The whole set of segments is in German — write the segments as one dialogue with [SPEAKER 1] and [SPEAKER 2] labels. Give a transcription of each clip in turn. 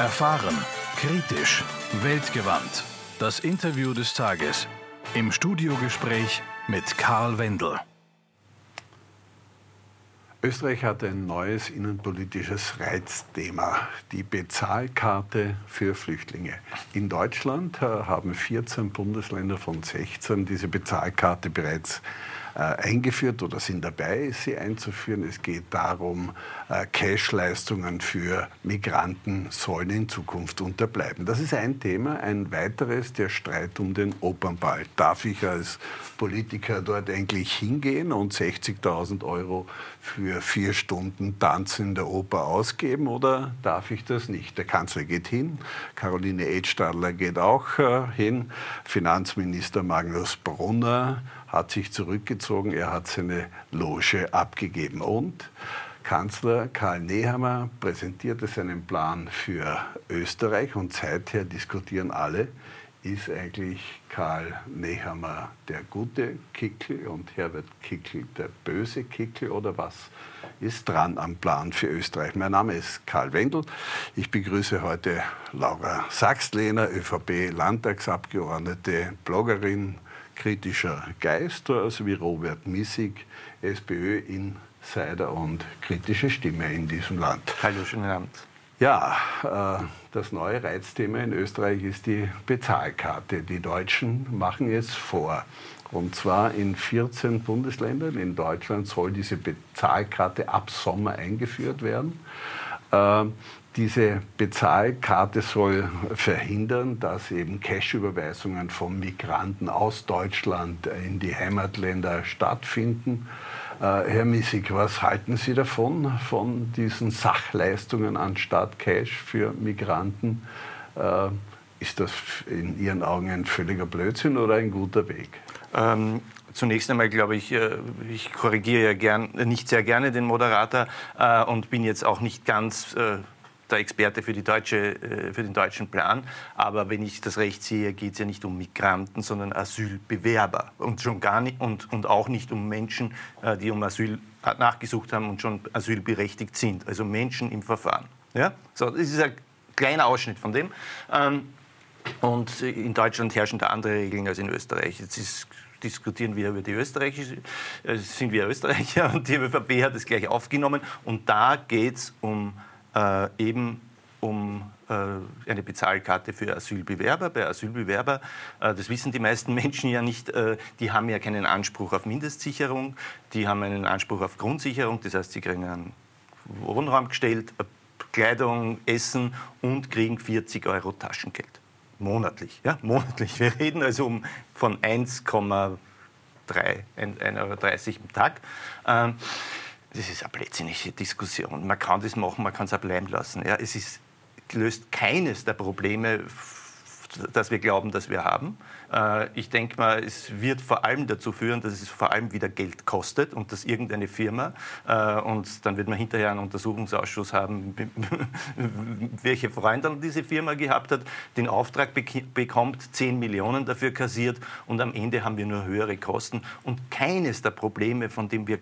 [SPEAKER 1] Erfahren, kritisch, weltgewandt. Das Interview des Tages. Im Studiogespräch mit Karl Wendel.
[SPEAKER 2] Österreich hat ein neues innenpolitisches Reizthema, die Bezahlkarte für Flüchtlinge. In Deutschland äh, haben 14 Bundesländer von 16 diese Bezahlkarte bereits eingeführt oder sind dabei, sie einzuführen. Es geht darum, äh, Cash-Leistungen für Migranten sollen in Zukunft unterbleiben. Das ist ein Thema. Ein weiteres, der Streit um den Opernball. Darf ich als Politiker dort eigentlich hingehen und 60.000 Euro für vier Stunden Tanzen in der Oper ausgeben oder darf ich das nicht? Der Kanzler geht hin, Caroline Edstadler geht auch äh, hin, Finanzminister Magnus Brunner hat sich zurückgezogen, er hat seine Loge abgegeben. Und Kanzler Karl Nehammer präsentierte seinen Plan für Österreich und seither diskutieren alle, ist eigentlich Karl Nehammer der gute Kickel und Herbert Kickel der böse Kickel oder was ist dran am Plan für Österreich? Mein Name ist Karl Wendel. Ich begrüße heute Laura Sachslehner, ÖVP-Landtagsabgeordnete, Bloggerin, kritischer Geist, sowie Robert Missig, SPÖ-Insider und kritische Stimme in diesem Land.
[SPEAKER 3] Hallo, schönen Abend.
[SPEAKER 2] Ja, äh, das neue Reizthema in Österreich ist die Bezahlkarte. Die Deutschen machen es vor. Und zwar in 14 Bundesländern. In Deutschland soll diese Bezahlkarte ab Sommer eingeführt werden. Äh, diese Bezahlkarte soll verhindern, dass eben Cash-Überweisungen von Migranten aus Deutschland in die Heimatländer stattfinden. Äh, Herr Missig, was halten Sie davon, von diesen Sachleistungen anstatt Cash für Migranten? Äh, ist das in Ihren Augen ein völliger Blödsinn oder ein guter Weg?
[SPEAKER 3] Ähm, Zunächst einmal glaube ich, äh, ich korrigiere ja gern, nicht sehr gerne den Moderator äh, und bin jetzt auch nicht ganz äh, der Experte für, deutsche, äh, für den deutschen Plan. Aber wenn ich das recht sehe, geht es ja nicht um Migranten, sondern Asylbewerber. Und, schon gar nicht, und, und auch nicht um Menschen, äh, die um Asyl nachgesucht haben und schon asylberechtigt sind. Also Menschen im Verfahren. Ja? So, das ist ein kleiner Ausschnitt von dem. Ähm, und in Deutschland herrschen da andere Regeln als in Österreich. Jetzt ist diskutieren wir über die österreichische, äh, sind wir Österreicher und die ÖVP hat es gleich aufgenommen. Und da geht es um äh, eben um äh, eine Bezahlkarte für Asylbewerber. Bei Asylbewerber, äh, das wissen die meisten Menschen ja nicht, äh, die haben ja keinen Anspruch auf Mindestsicherung, die haben einen Anspruch auf Grundsicherung, das heißt, sie kriegen einen Wohnraum gestellt, Kleidung, Essen und kriegen 40 Euro Taschengeld. Monatlich, ja, monatlich. Wir reden also um von 1,3 1,30 Euro im Tag. Ähm, das ist eine blödsinnige Diskussion. Man kann das machen, man kann es auch bleiben lassen. Ja, es ist, löst keines der Probleme, das wir glauben, dass wir haben. Äh, ich denke mal, es wird vor allem dazu führen, dass es vor allem wieder Geld kostet und dass irgendeine Firma, äh, und dann wird man hinterher einen Untersuchungsausschuss haben, welche Freunde diese Firma gehabt hat, den Auftrag bekommt, 10 Millionen dafür kassiert und am Ende haben wir nur höhere Kosten. Und keines der Probleme, von dem wir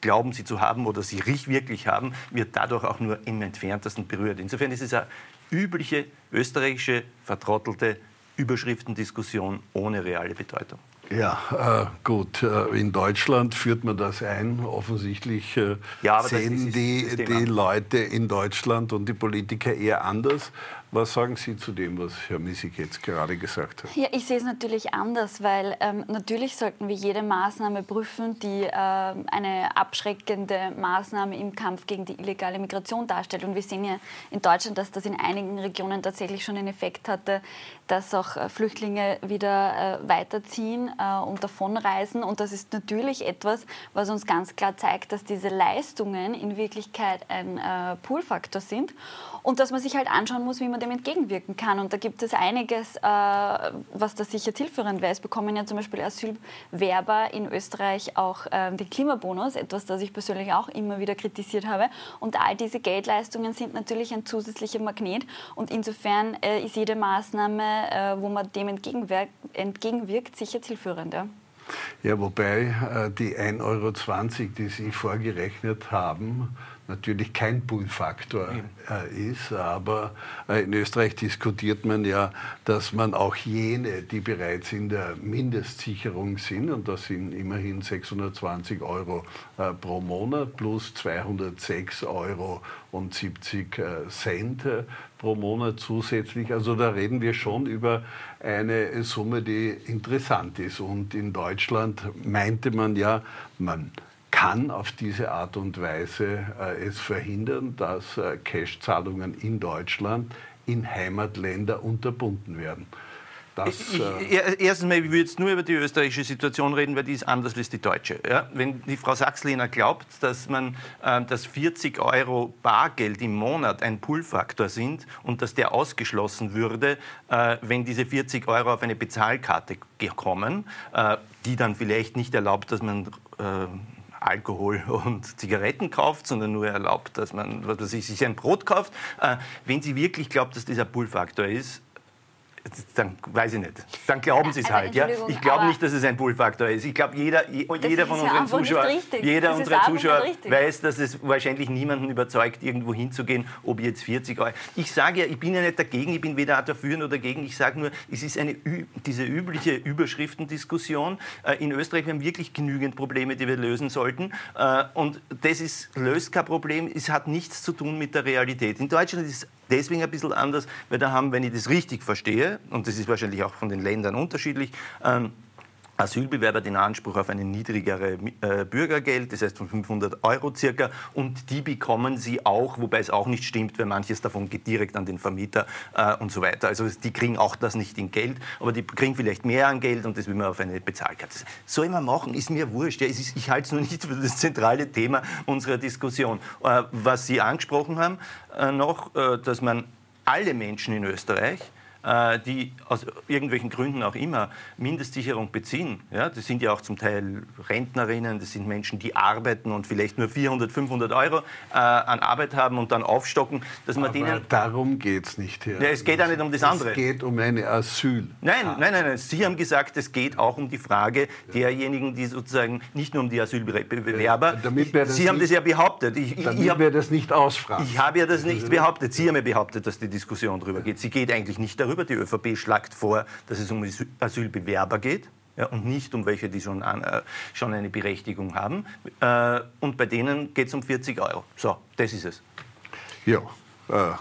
[SPEAKER 3] glauben sie zu haben oder sie wirklich haben, wird dadurch auch nur im entferntesten berührt. Insofern ist es eine übliche österreichische, vertrottelte Überschriftendiskussion ohne reale Bedeutung.
[SPEAKER 2] Ja, äh, gut. Äh, in Deutschland führt man das ein. Offensichtlich äh, ja, sehen die, die Leute in Deutschland und die Politiker eher anders. Was sagen Sie zu dem, was Herr Missig jetzt gerade gesagt hat?
[SPEAKER 4] Ja, ich sehe es natürlich anders, weil ähm, natürlich sollten wir jede Maßnahme prüfen, die äh, eine abschreckende Maßnahme im Kampf gegen die illegale Migration darstellt. Und wir sehen ja in Deutschland, dass das in einigen Regionen tatsächlich schon einen Effekt hatte, dass auch äh, Flüchtlinge wieder äh, weiterziehen äh, und davonreisen. Und das ist natürlich etwas, was uns ganz klar zeigt, dass diese Leistungen in Wirklichkeit ein äh, Poolfaktor sind und dass man sich halt anschauen muss, wie man dem entgegenwirken kann. Und da gibt es einiges, äh, was da sicher zielführend wäre. Es bekommen ja zum Beispiel Asylwerber in Österreich auch äh, den Klimabonus, etwas, das ich persönlich auch immer wieder kritisiert habe. Und all diese Geldleistungen sind natürlich ein zusätzlicher Magnet. Und insofern äh, ist jede Maßnahme, äh, wo man dem entgegenwirkt, entgegenwirkt sicher zielführend. Ja.
[SPEAKER 2] Ja, wobei äh, die 1,20 Euro, die Sie vorgerechnet haben, natürlich kein Pull-Faktor äh, ist. Aber äh, in Österreich diskutiert man ja, dass man auch jene, die bereits in der Mindestsicherung sind, und das sind immerhin 620 Euro äh, pro Monat plus 206 Euro und 70 äh, Cent äh, pro Monat zusätzlich. Also da reden wir schon über eine Summe, die interessant ist. Und in Deutschland meinte man ja, man kann auf diese Art und Weise äh, es verhindern, dass äh, Cash-Zahlungen in Deutschland in Heimatländer unterbunden werden.
[SPEAKER 3] Das, ich, äh erstens mal, ich würde jetzt nur über die österreichische Situation reden, weil die ist anders als die deutsche. Ja? Wenn die Frau Sachslehner glaubt, dass, man, äh, dass 40 Euro Bargeld im Monat ein Pull-Faktor sind und dass der ausgeschlossen würde, äh, wenn diese 40 Euro auf eine Bezahlkarte kommen, äh, die dann vielleicht nicht erlaubt, dass man äh, Alkohol und Zigaretten kauft, sondern nur erlaubt, dass man was weiß ich, sich ein Brot kauft. Äh, wenn sie wirklich glaubt, dass dieser Pull-Faktor ist, dann weiß ich nicht. Dann glauben sie es halt. Ja? Ich glaube nicht, dass es ein Pull-Faktor ist. Ich glaube, jeder, jeder von unseren Zuschauern, jeder unserer Zuschauer weiß, dass es wahrscheinlich niemanden überzeugt, irgendwo hinzugehen, ob jetzt 40 Euro. Ich sage ja, ich bin ja nicht dagegen, ich bin weder dafür noch dagegen. Ich sage nur, es ist eine, diese übliche Überschriftendiskussion. Äh, in Österreich haben wir wirklich genügend Probleme, die wir lösen sollten. Äh, und das ist, löst kein Problem. Es hat nichts zu tun mit der Realität. In Deutschland ist es deswegen ein bisschen anders, weil da haben, wenn ich das richtig verstehe, und das ist wahrscheinlich auch von den Ländern unterschiedlich, ähm, Asylbewerber den Anspruch auf eine niedrigere äh, Bürgergeld, das heißt von 500 Euro circa, und die bekommen sie auch, wobei es auch nicht stimmt, weil manches davon geht direkt an den Vermieter äh, und so weiter. Also die kriegen auch das nicht in Geld, aber die kriegen vielleicht mehr an Geld und das will man auf eine Bezahlkarte. Soll man machen, ist mir wurscht. Ja, ist, ich halte es nur nicht für das zentrale Thema unserer Diskussion. Äh, was Sie angesprochen haben äh, noch, äh, dass man alle Menschen in Österreich die aus irgendwelchen Gründen auch immer Mindestsicherung beziehen. Ja, das sind ja auch zum Teil Rentnerinnen, das sind Menschen, die arbeiten und vielleicht nur 400, 500 Euro äh, an Arbeit haben und dann aufstocken, dass man
[SPEAKER 2] Aber
[SPEAKER 3] denen...
[SPEAKER 2] darum geht es nicht.
[SPEAKER 3] Herr. Ja, es geht auch nicht um das andere.
[SPEAKER 2] Es geht um eine Asyl.
[SPEAKER 3] Nein, nein, nein, nein. Sie haben gesagt, es geht auch um die Frage derjenigen, die sozusagen nicht nur um die Asylbewerber.
[SPEAKER 2] Äh,
[SPEAKER 3] Sie haben das ja behauptet. Ich,
[SPEAKER 2] damit ich hab, wir das nicht ausfragen.
[SPEAKER 3] Ich habe ja das nicht behauptet. Sie haben ja behauptet, dass die Diskussion darüber geht. Sie geht eigentlich nicht darüber darüber. Die ÖVP schlagt vor, dass es um Asylbewerber geht. Ja, und nicht um welche, die schon, an, äh, schon eine Berechtigung haben. Äh, und bei denen geht es um 40 Euro. So, das ist es.
[SPEAKER 2] Ja, äh,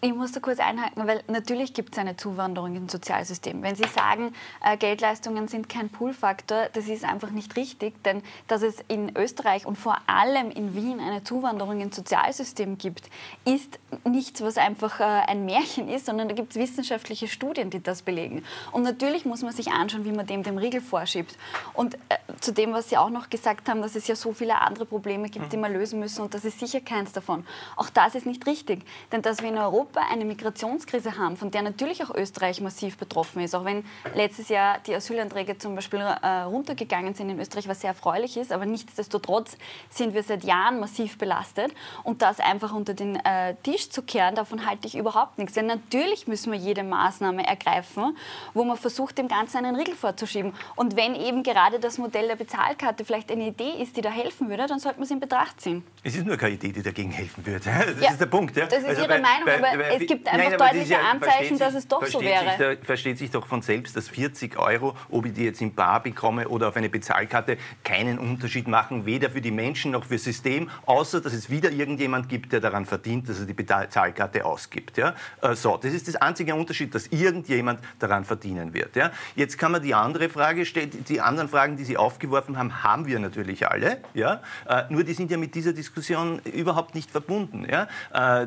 [SPEAKER 4] ich muss da kurz einhaken, weil natürlich gibt es eine Zuwanderung ins Sozialsystem. Wenn Sie sagen, äh, Geldleistungen sind kein Pull-Faktor, das ist einfach nicht richtig, denn dass es in Österreich und vor allem in Wien eine Zuwanderung ins Sozialsystem gibt, ist nichts, was einfach äh, ein Märchen ist, sondern da gibt es wissenschaftliche Studien, die das belegen. Und natürlich muss man sich anschauen, wie man dem den Riegel vorschiebt. Und äh, zu dem, was Sie auch noch gesagt haben, dass es ja so viele andere Probleme gibt, die wir lösen müssen und das ist sicher keins davon. Auch das ist nicht richtig, denn dass wir in Europa Europa eine Migrationskrise haben, von der natürlich auch Österreich massiv betroffen ist, auch wenn letztes Jahr die Asylanträge zum Beispiel äh, runtergegangen sind in Österreich, was sehr erfreulich ist, aber nichtsdestotrotz sind wir seit Jahren massiv belastet und das einfach unter den äh, Tisch zu kehren, davon halte ich überhaupt nichts. Denn natürlich müssen wir jede Maßnahme ergreifen, wo man versucht, dem Ganzen einen Riegel vorzuschieben. Und wenn eben gerade das Modell der Bezahlkarte vielleicht eine Idee ist, die da helfen würde, dann sollte man es in Betracht ziehen.
[SPEAKER 3] Es ist nur keine Idee, die dagegen helfen würde. Das ja, ist der Punkt. Ja?
[SPEAKER 4] Das ist also Ihre bei, Meinung, bei, aber es gibt einfach Nein, deutliche ja, Anzeichen, dass es doch so wäre.
[SPEAKER 3] Sich, versteht sich doch von selbst, dass 40 Euro, ob ich die jetzt im Bar bekomme oder auf eine Bezahlkarte, keinen Unterschied machen, weder für die Menschen noch für das System, außer dass es wieder irgendjemand gibt, der daran verdient, dass er die Bezahlkarte ausgibt. Ja? Äh, so, das ist das einzige Unterschied, dass irgendjemand daran verdienen wird. Ja? Jetzt kann man die andere Frage stellen, die anderen Fragen, die Sie aufgeworfen haben, haben wir natürlich alle. Ja? Äh, nur die sind ja mit dieser Diskussion überhaupt nicht verbunden. Ja? Äh,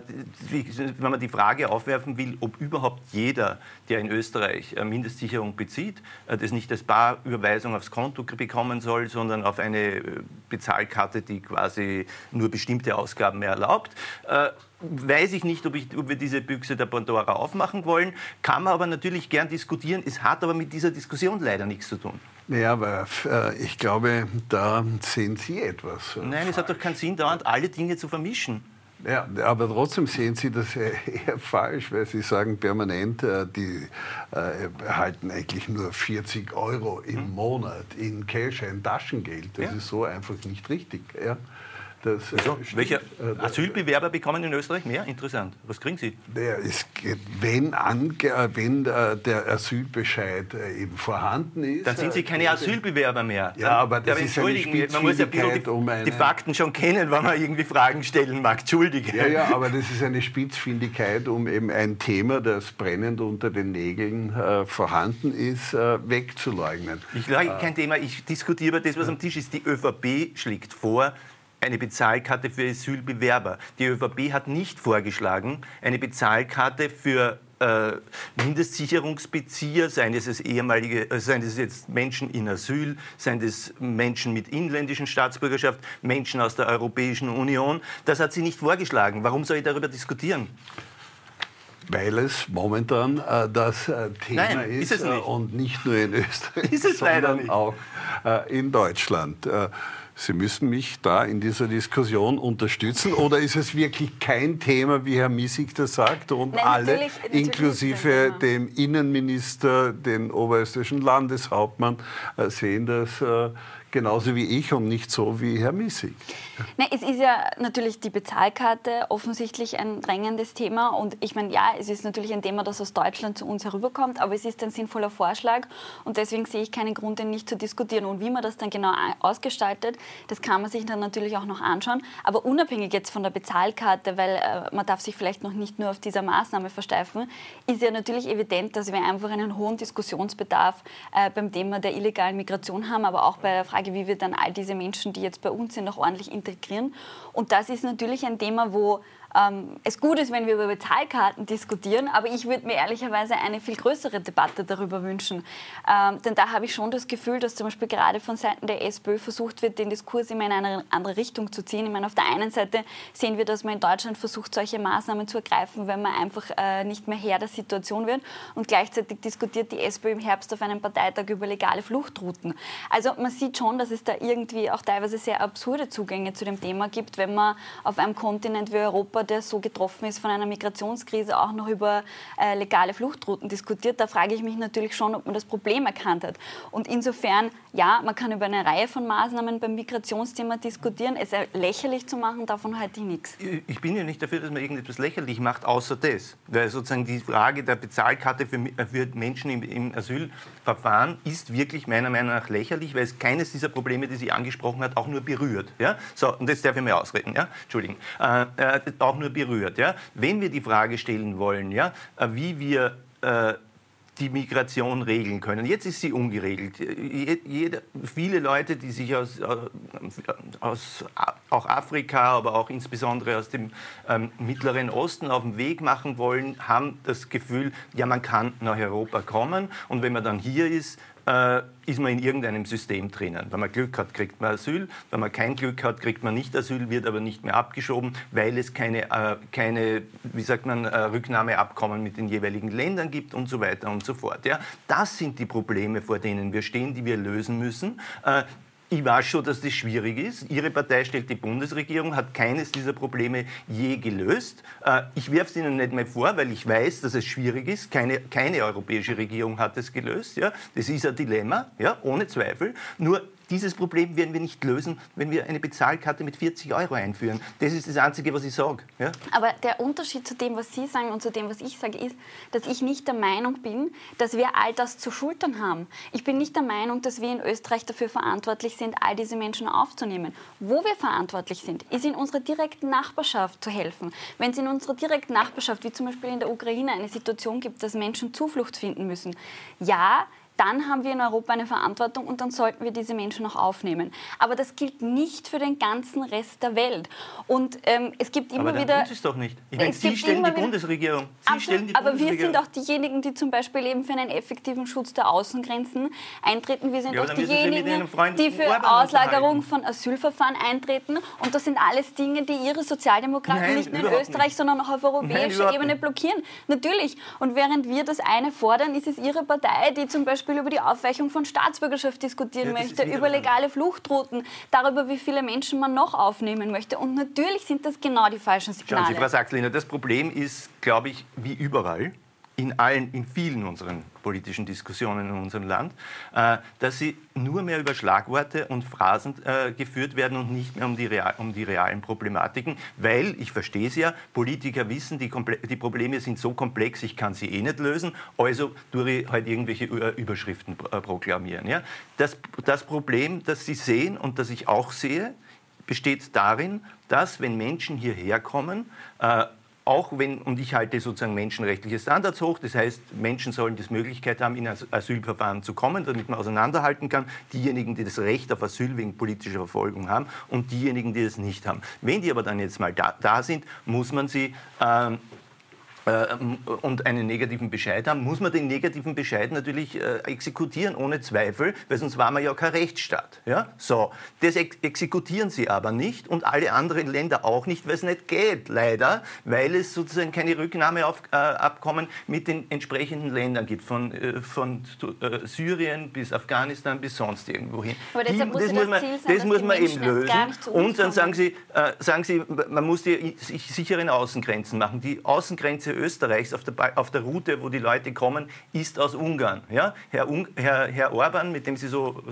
[SPEAKER 3] wenn man die Frage aufwerfen will, ob überhaupt jeder, der in Österreich Mindestsicherung bezieht, äh, das nicht als Barüberweisung aufs Konto bekommen soll, sondern auf eine äh, Bezahlkarte, die quasi nur bestimmte Ausgaben mehr erlaubt äh, weiß ich nicht, ob, ich, ob, wir diese Büchse der Pandora aufmachen wollen. Kann man aber natürlich gern diskutieren. Es hat aber mit dieser Diskussion leider nichts zu tun.
[SPEAKER 2] Ja, aber äh, ich glaube, da sehen Sie etwas.
[SPEAKER 3] Nein, falsch. es hat doch keinen Sinn, dauernd alle Dinge zu vermischen.
[SPEAKER 2] Ja, aber trotzdem sehen Sie das eher falsch, weil Sie sagen permanent, äh, die äh, erhalten eigentlich nur 40 Euro im hm. Monat in Cash, ein Taschengeld. Das ja. ist so einfach nicht richtig. Ja? Das,
[SPEAKER 3] äh, Wieso? Welche äh, Asylbewerber bekommen in Österreich mehr? Interessant. Was kriegen Sie?
[SPEAKER 2] Ist, wenn, äh, wenn der Asylbescheid eben vorhanden ist.
[SPEAKER 3] Dann sind Sie keine Asylbewerber mehr.
[SPEAKER 2] Ja, aber das ja, ist eine
[SPEAKER 3] Man muss ja die, um die, Fakten schon kennen, wenn man irgendwie Fragen stellen mag. Entschuldige.
[SPEAKER 2] Ja, ja, aber das ist eine Spitzfindigkeit, um eben ein Thema, das brennend unter den Nägeln äh, vorhanden ist, äh, wegzuleugnen.
[SPEAKER 3] Ich leugne äh, kein Thema. Ich diskutiere über das, was am Tisch ist. Die ÖVP schlägt vor, eine Bezahlkarte für Asylbewerber. Die ÖVP hat nicht vorgeschlagen, eine Bezahlkarte für äh, Mindestsicherungsbezieher, seien es, ehemalige, äh, seien es jetzt Menschen in Asyl, seien es Menschen mit inländischen Staatsbürgerschaft, Menschen aus der Europäischen Union. Das hat sie nicht vorgeschlagen. Warum soll ich darüber diskutieren?
[SPEAKER 2] Weil es momentan äh, das äh, Thema
[SPEAKER 3] Nein, ist, ist
[SPEAKER 2] äh, und nicht nur in Österreich,
[SPEAKER 3] ist es sondern
[SPEAKER 2] auch äh, in Deutschland. Sie müssen mich da in dieser Diskussion unterstützen. Oder ist es wirklich kein Thema, wie Herr Miesig das sagt, und Nein, alle, natürlich, natürlich inklusive dem Innenminister, den oberösterreichischen Landeshauptmann, äh, sehen das äh, genauso wie ich und nicht so wie Herr Missig.
[SPEAKER 4] Na, es ist ja natürlich die Bezahlkarte offensichtlich ein drängendes Thema. Und ich meine, ja, es ist natürlich ein Thema, das aus Deutschland zu uns herüberkommt, aber es ist ein sinnvoller Vorschlag und deswegen sehe ich keinen Grund, den nicht zu diskutieren. Und wie man das dann genau ausgestaltet, das kann man sich dann natürlich auch noch anschauen. Aber unabhängig jetzt von der Bezahlkarte, weil äh, man darf sich vielleicht noch nicht nur auf dieser Maßnahme versteifen, ist ja natürlich evident, dass wir einfach einen hohen Diskussionsbedarf äh, beim Thema der illegalen Migration haben, aber auch bei der Frage, Frage, wie wir dann all diese Menschen, die jetzt bei uns sind, noch ordentlich integrieren. Und das ist natürlich ein Thema, wo ähm, es gut ist, wenn wir über Bezahlkarten diskutieren, aber ich würde mir ehrlicherweise eine viel größere Debatte darüber wünschen. Ähm, denn da habe ich schon das Gefühl, dass zum Beispiel gerade von Seiten der SPÖ versucht wird, den Diskurs immer in eine andere Richtung zu ziehen. Ich meine, auf der einen Seite sehen wir, dass man in Deutschland versucht, solche Maßnahmen zu ergreifen, wenn man einfach äh, nicht mehr Herr der Situation wird. Und gleichzeitig diskutiert die SPÖ im Herbst auf einem Parteitag über legale Fluchtrouten. Also man sieht schon, dass es da irgendwie auch teilweise sehr absurde Zugänge zu dem Thema gibt, wenn man auf einem Kontinent wie Europa Europa, der so getroffen ist von einer Migrationskrise, auch noch über äh, legale Fluchtrouten diskutiert. Da frage ich mich natürlich schon, ob man das Problem erkannt hat. Und insofern, ja, man kann über eine Reihe von Maßnahmen beim Migrationsthema diskutieren. Es lächerlich zu machen, davon halte ich nichts.
[SPEAKER 3] Ich bin ja nicht dafür, dass man irgendetwas lächerlich macht, außer das. Weil sozusagen die Frage der Bezahlkarte für, für Menschen im, im Asylverfahren ist wirklich meiner Meinung nach lächerlich, weil es keines dieser Probleme, die sie angesprochen hat, auch nur berührt. Ja? So, und jetzt darf ich mir ausreden. Ja? Entschuldigen. Äh, äh, auch nur berührt. Ja? Wenn wir die Frage stellen wollen, ja, äh, wie wir äh, die Migration regeln können. Jetzt ist sie ungeregelt. Jede, viele Leute, die sich aus, äh, aus auch Afrika, aber auch insbesondere aus dem ähm, Mittleren Osten auf den Weg machen wollen, haben das Gefühl, ja, man kann nach Europa kommen und wenn man dann hier ist, äh, ist man in irgendeinem System drinnen. Wenn man Glück hat, kriegt man Asyl. Wenn man kein Glück hat, kriegt man nicht Asyl, wird aber nicht mehr abgeschoben, weil es keine, äh, keine wie sagt man, äh, Rücknahmeabkommen mit den jeweiligen Ländern gibt und so weiter und so fort. Ja? Das sind die Probleme, vor denen wir stehen, die wir lösen müssen. Ich weiß schon, dass das schwierig ist. Ihre Partei stellt die Bundesregierung, hat keines dieser Probleme je gelöst. Äh, ich werfe es Ihnen nicht mehr vor, weil ich weiß, dass es schwierig ist. Keine, keine europäische Regierung hat es gelöst. Ja? Das ist ein Dilemma, ja? ohne Zweifel. Nur dieses Problem werden wir nicht lösen, wenn wir eine Bezahlkarte mit 40 Euro einführen. Das ist das Einzige, was ich sage. Ja?
[SPEAKER 4] Aber der Unterschied zu dem, was Sie sagen und zu dem, was ich sage, ist, dass ich nicht der Meinung bin, dass wir all das zu schultern haben. Ich bin nicht der Meinung, dass wir in Österreich dafür verantwortlich sind, all diese Menschen aufzunehmen. Wo wir verantwortlich sind, ist in unserer direkten Nachbarschaft zu helfen. Wenn es in unserer direkten Nachbarschaft, wie zum Beispiel in der Ukraine, eine Situation gibt, dass Menschen Zuflucht finden müssen, ja, dann haben wir in Europa eine Verantwortung und dann sollten wir diese Menschen auch aufnehmen. Aber das gilt nicht für den ganzen Rest der Welt. Und ähm, es gibt immer
[SPEAKER 3] aber dann
[SPEAKER 4] wieder.
[SPEAKER 3] Tut es doch nicht. Ich meine, Sie stellen die Bundesregierung.
[SPEAKER 4] Sie absolut, stellen die aber wir sind auch diejenigen, die zum Beispiel eben für einen effektiven Schutz der Außengrenzen eintreten. Wir sind ja, auch diejenigen, die für Orban Auslagerung von Asylverfahren eintreten. Und das sind alles Dinge, die Ihre Sozialdemokraten Nein, nicht nur in Österreich, nicht. sondern auch auf europäischer Ebene blockieren. Natürlich. Und während wir das eine fordern, ist es Ihre Partei, die zum Beispiel Beispiel über die Aufweichung von Staatsbürgerschaft diskutieren ja, möchte, über legale Fluchtrouten, darüber, wie viele Menschen man noch aufnehmen möchte. Und natürlich sind das genau die falschen Signale.
[SPEAKER 3] Schauen Sie, Frau Sachtliner, das Problem ist, glaube ich, wie überall in allen, in vielen unseren politischen Diskussionen in unserem Land, äh, dass sie nur mehr über Schlagworte und Phrasen äh, geführt werden und nicht mehr um die, real, um die realen Problematiken, weil, ich verstehe es ja, Politiker wissen, die, die, Probleme sind so komplex, ich kann sie eh nicht lösen, also tue ich halt irgendwelche Überschriften äh, proklamieren. Ja? Das, das Problem, das Sie sehen und das ich auch sehe, besteht darin, dass wenn Menschen hierher kommen, äh, auch wenn, und ich halte sozusagen menschenrechtliche Standards hoch, das heißt, Menschen sollen die Möglichkeit haben, in ein Asylverfahren zu kommen, damit man auseinanderhalten kann, diejenigen, die das Recht auf Asyl wegen politischer Verfolgung haben und diejenigen, die das nicht haben. Wenn die aber dann jetzt mal da, da sind, muss man sie ähm, äh, und einen negativen Bescheid haben, muss man den negativen Bescheid natürlich äh, exekutieren, ohne Zweifel, weil sonst war man ja kein Rechtsstaat. Ja? So, das ex exekutieren sie aber nicht und alle anderen Länder auch nicht, weil es nicht geht, leider, weil es sozusagen keine Rücknahmeabkommen äh, mit den entsprechenden Ländern gibt, von, äh, von äh, Syrien bis Afghanistan bis sonst irgendwohin.
[SPEAKER 4] Aber deshalb muss das, muss man, sein,
[SPEAKER 3] das muss man eben lösen. Und dann sagen sie, äh, sagen sie, man muss die sicheren Außengrenzen machen. Die Außengrenze Österreichs auf der, auf der Route, wo die Leute kommen, ist aus Ungarn. Ja? Herr, Herr, Herr Orban, mit dem Sie so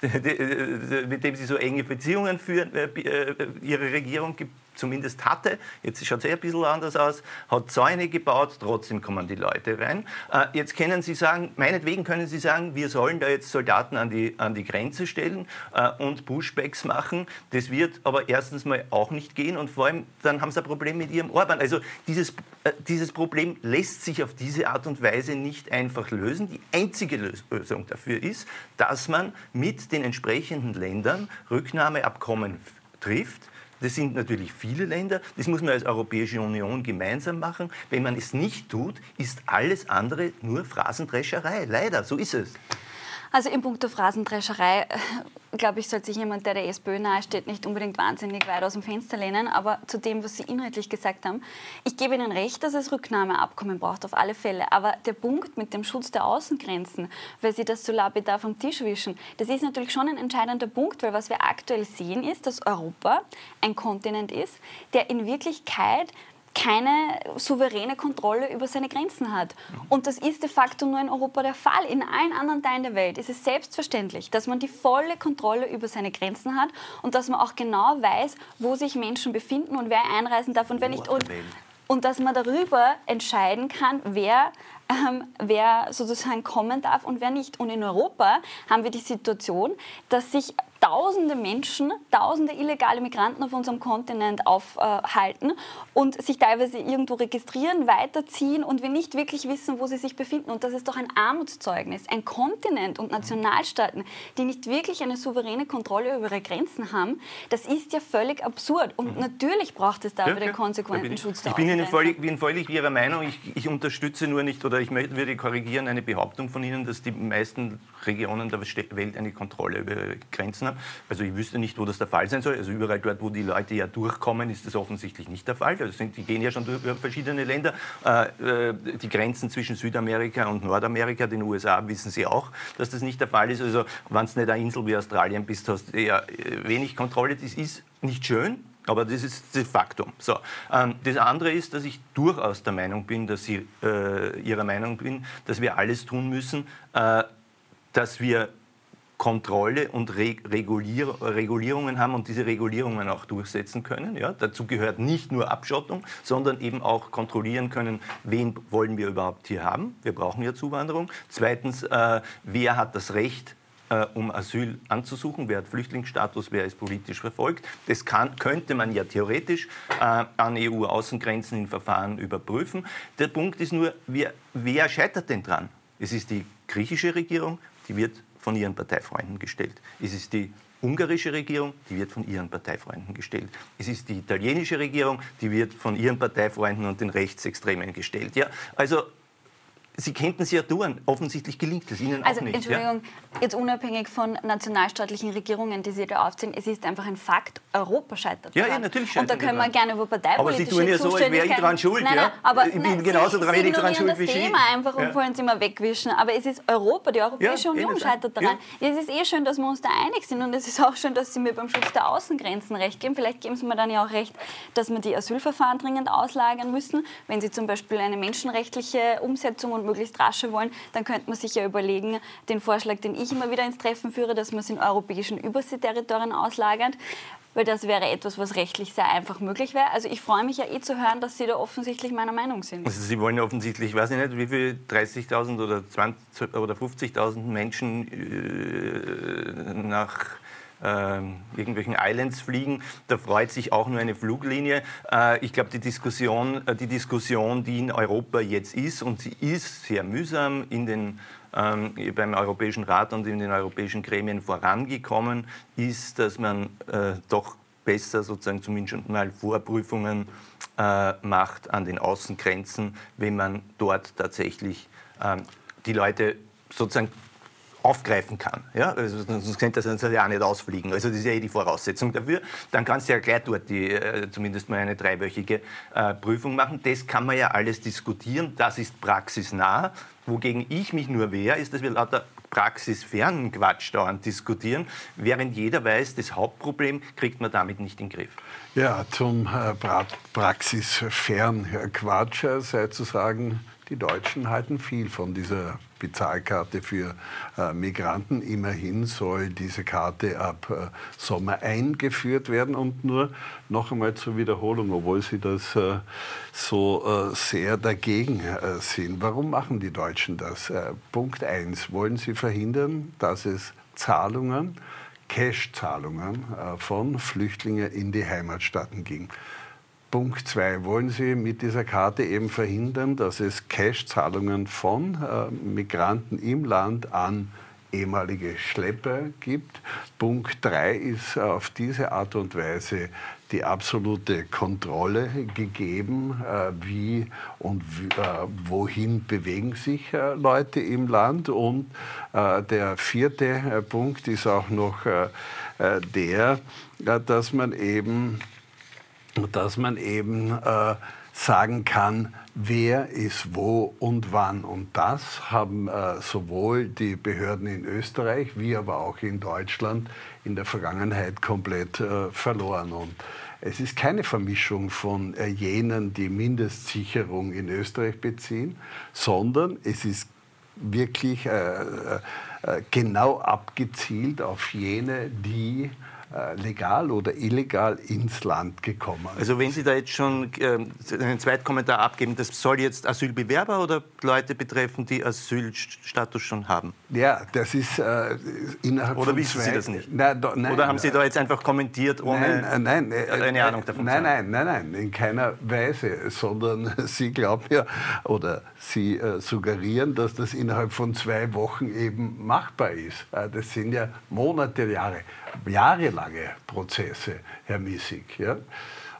[SPEAKER 3] mit dem sie so enge Beziehungen führen, äh, äh, ihre Regierung gibt zumindest hatte, jetzt schaut es eh ein bisschen anders aus, hat Zäune gebaut, trotzdem kommen die Leute rein. Äh, jetzt können Sie sagen, meinetwegen können Sie sagen, wir sollen da jetzt Soldaten an die, an die Grenze stellen äh, und Pushbacks machen. Das wird aber erstens mal auch nicht gehen und vor allem dann haben Sie ein Problem mit Ihrem Orban. Also dieses, äh, dieses Problem lässt sich auf diese Art und Weise nicht einfach lösen. Die einzige Lösung dafür ist, dass man mit den entsprechenden Ländern Rücknahmeabkommen trifft, das sind natürlich viele Länder. Das muss man als Europäische Union gemeinsam machen. Wenn man es nicht tut, ist alles andere nur Phrasendrescherei. Leider, so ist es.
[SPEAKER 4] Also in puncto Phrasendrescherei, äh, glaube ich, sollte sich jemand, der der SPÖ nahesteht, nicht unbedingt wahnsinnig weit aus dem Fenster lehnen. Aber zu dem, was Sie inhaltlich gesagt haben, ich gebe Ihnen recht, dass es Rücknahmeabkommen braucht, auf alle Fälle. Aber der Punkt mit dem Schutz der Außengrenzen, weil Sie das so lapidar vom Tisch wischen, das ist natürlich schon ein entscheidender Punkt, weil was wir aktuell sehen ist, dass Europa ein Kontinent ist, der in Wirklichkeit keine souveräne Kontrolle über seine Grenzen hat. Und das ist de facto nur in Europa der Fall. In allen anderen Teilen der Welt ist es selbstverständlich, dass man die volle Kontrolle über seine Grenzen hat und dass man auch genau weiß, wo sich Menschen befinden und wer einreisen darf und wer nicht. Und, und dass man darüber entscheiden kann, wer ähm, wer sozusagen kommen darf und wer nicht. Und in Europa haben wir die Situation, dass sich tausende Menschen, tausende illegale Migranten auf unserem Kontinent aufhalten und sich teilweise irgendwo registrieren, weiterziehen und wir nicht wirklich wissen, wo sie sich befinden. Und das ist doch ein Armutszeugnis. Ein Kontinent und Nationalstaaten, die nicht wirklich eine souveräne Kontrolle über ihre Grenzen haben, das ist ja völlig absurd. Und mhm. natürlich braucht es dafür ja, den konsequenten Schutz
[SPEAKER 3] der Ich bin Ihnen völlig, bin völlig Ihrer Meinung. Ich, ich unterstütze nur nicht oder ich würde korrigieren eine Behauptung von Ihnen, dass die meisten Regionen der Welt eine Kontrolle über Grenzen haben. Also ich wüsste nicht, wo das der Fall sein soll. Also überall dort, wo die Leute ja durchkommen, ist das offensichtlich nicht der Fall. Also sind, die gehen ja schon durch verschiedene Länder. Äh, äh, die Grenzen zwischen Südamerika und Nordamerika, den USA, wissen Sie auch, dass das nicht der Fall ist. Also wenn du nicht eine Insel wie Australien bist, hast du ja äh, wenig Kontrolle. Das ist nicht schön, aber das ist das Faktum. So. Ähm, das andere ist, dass ich durchaus der Meinung bin, dass Sie äh, Ihrer Meinung bin, dass wir alles tun müssen, äh, dass wir Kontrolle und Re Regulier Regulierungen haben und diese Regulierungen auch durchsetzen können. Ja? Dazu gehört nicht nur Abschottung, sondern eben auch kontrollieren können, wen wollen wir überhaupt hier haben. Wir brauchen ja Zuwanderung. Zweitens, äh, wer hat das Recht, äh, um Asyl anzusuchen, wer hat Flüchtlingsstatus, wer ist politisch verfolgt. Das kann, könnte man ja theoretisch äh, an EU-Außengrenzen in Verfahren überprüfen. Der Punkt ist nur, wer, wer scheitert denn dran? Es ist die griechische Regierung, die wird von ihren Parteifreunden gestellt. Es ist die ungarische Regierung, die wird von ihren Parteifreunden gestellt. Es ist die italienische Regierung, die wird von ihren Parteifreunden und den Rechtsextremen gestellt. Ja, also Sie könnten es ja tun. Offensichtlich gelingt es Ihnen
[SPEAKER 4] also,
[SPEAKER 3] auch nicht.
[SPEAKER 4] Entschuldigung, ja? jetzt unabhängig von nationalstaatlichen Regierungen, die Sie da aufziehen, es ist einfach ein Fakt, Europa scheitert
[SPEAKER 3] Ja, ja, natürlich
[SPEAKER 4] scheitert Und da können wir gerne über parteipolitische
[SPEAKER 3] Aber Sie tun ja so, als wäre ich daran schuld.
[SPEAKER 4] Nein,
[SPEAKER 3] nein,
[SPEAKER 4] ja? aber,
[SPEAKER 3] ich bin
[SPEAKER 4] nein,
[SPEAKER 3] genauso
[SPEAKER 4] Sie,
[SPEAKER 3] daran,
[SPEAKER 4] Sie
[SPEAKER 3] daran schuld
[SPEAKER 4] das
[SPEAKER 3] wie
[SPEAKER 4] Thema
[SPEAKER 3] Sie.
[SPEAKER 4] einfach und wollen es immer wegwischen. Aber es ist Europa, die Europäische
[SPEAKER 3] Ja,
[SPEAKER 4] Union scheitert daran. Es ist eh schön, dass wir uns da einig sind und es ist auch schön, dass Sie mir beim Schutz der Außengrenzen recht geben. Vielleicht geben Sie mir dann ja auch recht, dass wir die Asylverfahren dringend auslagern müssen. Wenn Sie zum Beispiel eine menschenrechtliche Umsetzung und möglichst rasche wollen, dann könnte man sich ja überlegen, den Vorschlag, den ich immer wieder ins Treffen führe, dass man es in europäischen Überseeterritorien auslagert weil das wäre etwas, was rechtlich sehr einfach möglich wäre. Also ich freue mich ja eh zu hören, dass Sie da offensichtlich meiner Meinung sind.
[SPEAKER 3] Also Sie wollen offensichtlich, weiß ich nicht, wie viel, 30.000 oder, oder 50.000 Menschen äh, nach äh, irgendwelchen Islands fliegen. Da freut sich auch nur eine Fluglinie. Äh, ich glaube, die Diskussion, äh, die Diskussion, die in Europa jetzt ist, und sie ist sehr mühsam in den ähm, beim Europäischen Rat und in den europäischen Gremien vorangekommen ist, dass man äh, doch besser sozusagen zumindest mal Vorprüfungen äh, macht an den Außengrenzen, wenn man dort tatsächlich ähm, die Leute sozusagen aufgreifen kann. Ja? Also, sonst könnte das ja auch nicht ausfliegen. Also das ist ja eh die Voraussetzung dafür. Dann kannst du ja gleich dort die, äh, zumindest mal eine dreiwöchige äh, Prüfung machen. Das kann man ja alles diskutieren. Das ist praxisnah. Wogegen ich mich nur wehre, ist, dass wir lauter praxisfernen Quatsch dauernd diskutieren, während jeder weiß, das Hauptproblem kriegt man damit nicht in den Griff.
[SPEAKER 2] Ja, zum äh, pra praxisfernen Quatsch sei zu sagen, die Deutschen halten viel von dieser Bezahlkarte für äh, Migranten. Immerhin soll diese Karte ab äh, Sommer eingeführt werden. Und nur noch einmal zur Wiederholung, obwohl Sie das äh, so äh, sehr dagegen äh, sind. Warum machen die Deutschen das? Äh, Punkt 1. Wollen Sie verhindern, dass es Zahlungen, Cash-Zahlungen von Flüchtlingen in die Heimatstaaten ging? Punkt 2. Wollen Sie mit dieser Karte eben verhindern, dass es Cash-Zahlungen von äh, Migranten im Land an ehemalige Schlepper gibt? Punkt 3 ist auf diese Art und Weise die absolute Kontrolle gegeben, äh, wie und äh, wohin bewegen sich äh, Leute im Land. Und der vierte Punkt ist auch noch der, dass man eben dass man eben äh, sagen kann, wer ist wo und wann. Und das haben äh, sowohl die Behörden in Österreich wie aber auch in Deutschland in der Vergangenheit komplett äh, verloren. Und es ist keine Vermischung von äh, jenen, die Mindestsicherung in Österreich beziehen, sondern es ist wirklich äh, äh, genau abgezielt auf jene, die legal oder illegal ins Land gekommen.
[SPEAKER 3] Also wenn Sie da jetzt schon äh, einen Zweitkommentar abgeben, das soll jetzt Asylbewerber oder Leute betreffen, die Asylstatus schon haben?
[SPEAKER 2] Ja, das ist äh, innerhalb
[SPEAKER 3] oder
[SPEAKER 2] von
[SPEAKER 3] wissen
[SPEAKER 2] zwei,
[SPEAKER 3] Sie das nicht?
[SPEAKER 2] Nein, do, nein,
[SPEAKER 3] oder haben Sie da jetzt einfach kommentiert, ohne
[SPEAKER 2] nein, nein, äh,
[SPEAKER 3] eine Ahnung davon
[SPEAKER 2] nein,
[SPEAKER 3] zu
[SPEAKER 2] Nein,
[SPEAKER 3] haben?
[SPEAKER 2] nein, nein, in keiner Weise, sondern Sie glauben ja oder Sie äh, suggerieren, dass das innerhalb von zwei Wochen eben machbar ist. Äh, das sind ja Monate, Jahre, jahrelange Prozesse, Herr Missig. Ja?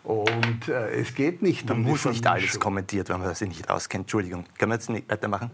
[SPEAKER 2] Und äh, es geht nicht
[SPEAKER 3] man
[SPEAKER 2] um
[SPEAKER 3] muss nicht alles kommentiert, wenn man sich nicht auskennt. Entschuldigung. Können wir jetzt nicht weitermachen?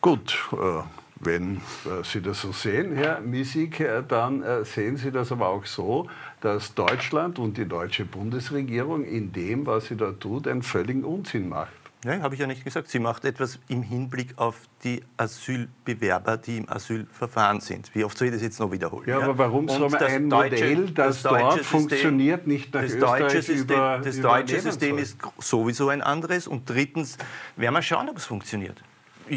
[SPEAKER 2] Gut, äh, wenn äh, Sie das so sehen, Herr Missig, äh, dann äh, sehen Sie das aber auch so, dass Deutschland und die deutsche Bundesregierung in dem, was sie da tut, einen völligen Unsinn macht.
[SPEAKER 3] Ja, habe ich ja nicht gesagt. Sie macht etwas im Hinblick auf die Asylbewerber, die im Asylverfahren sind. Wie oft soll ich das jetzt noch wiederholen?
[SPEAKER 2] Ja, aber warum soll man
[SPEAKER 3] das
[SPEAKER 2] ein
[SPEAKER 3] deutsche-
[SPEAKER 2] Modell, das, dort
[SPEAKER 3] deutsche System-
[SPEAKER 2] funktioniert, nicht nach
[SPEAKER 3] das
[SPEAKER 2] Österreich
[SPEAKER 3] deutsche System,
[SPEAKER 2] über,
[SPEAKER 3] Das deutsche System
[SPEAKER 2] soll?
[SPEAKER 3] ist sowieso ein anderes. Und drittens werden wir schauen, ob es funktioniert.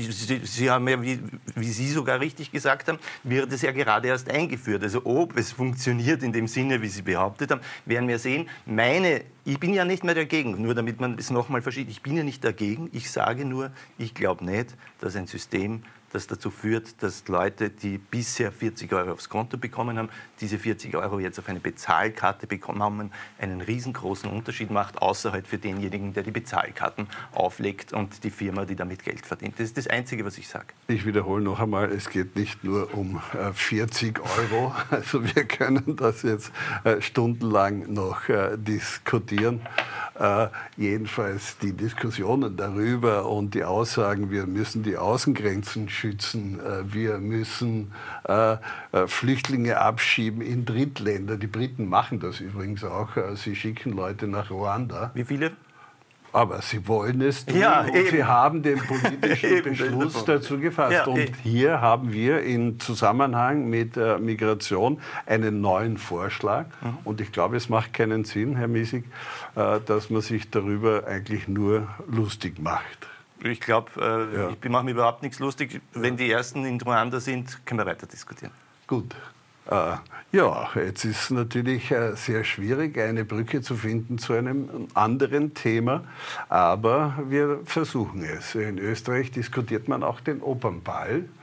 [SPEAKER 3] Sie, Sie haben ja, wie, wie Sie sogar richtig gesagt haben, wird es ja gerade erst eingeführt. Also ob es funktioniert in dem Sinne, wie Sie behauptet haben, werden wir sehen. Meine, ich bin ja nicht mehr dagegen, nur damit man es nochmal versteht. Ich bin ja nicht dagegen. Ich sage nur, ich glaube nicht, dass ein System, das dazu führt, dass Leute, die bisher 40 Euro aufs Konto bekommen haben, diese 40 Euro jetzt auf eine Bezahlkarte bekommen, einen riesengroßen Unterschied macht, außer halt für denjenigen, der die Bezahlkarten auflegt und die Firma, die damit Geld verdient. Das ist das Einzige, was ich sage.
[SPEAKER 2] Ich wiederhole noch einmal, es geht nicht nur um 40 äh, Euro. Also wir können das jetzt äh, stundenlang noch äh, diskutieren. Jedenfalls die Diskussionen darüber und die Aussagen, wir müssen die Außengrenzen schützen, wir müssen Flüchtlinge abschieben in Drittländer. Die Briten machen das übrigens auch. Sie schicken Leute nach Ruanda.
[SPEAKER 3] Wie viele?
[SPEAKER 2] Aber Sie wollen es tun ja, und eben. Sie haben den politischen Beschluss dazu gefasst. Ja, und eben. hier haben wir in Zusammenhang mit äh, Migration einen neuen Vorschlag. Mhm. Und ich glaube, es macht keinen Sinn, Herr Miesig, äh, dass man sich darüber eigentlich nur lustig macht.
[SPEAKER 3] Ich glaube, äh, ja. ich mache mir überhaupt nichts lustig. Wenn die Ersten in Ruanda sind, können wir weiter diskutieren.
[SPEAKER 2] Gut, äh, ja, jetzt ist natürlich äh, sehr schwierig, eine Brücke zu finden zu einem anderen Thema, aber wir versuchen es. In Österreich diskutiert man auch den Opernball.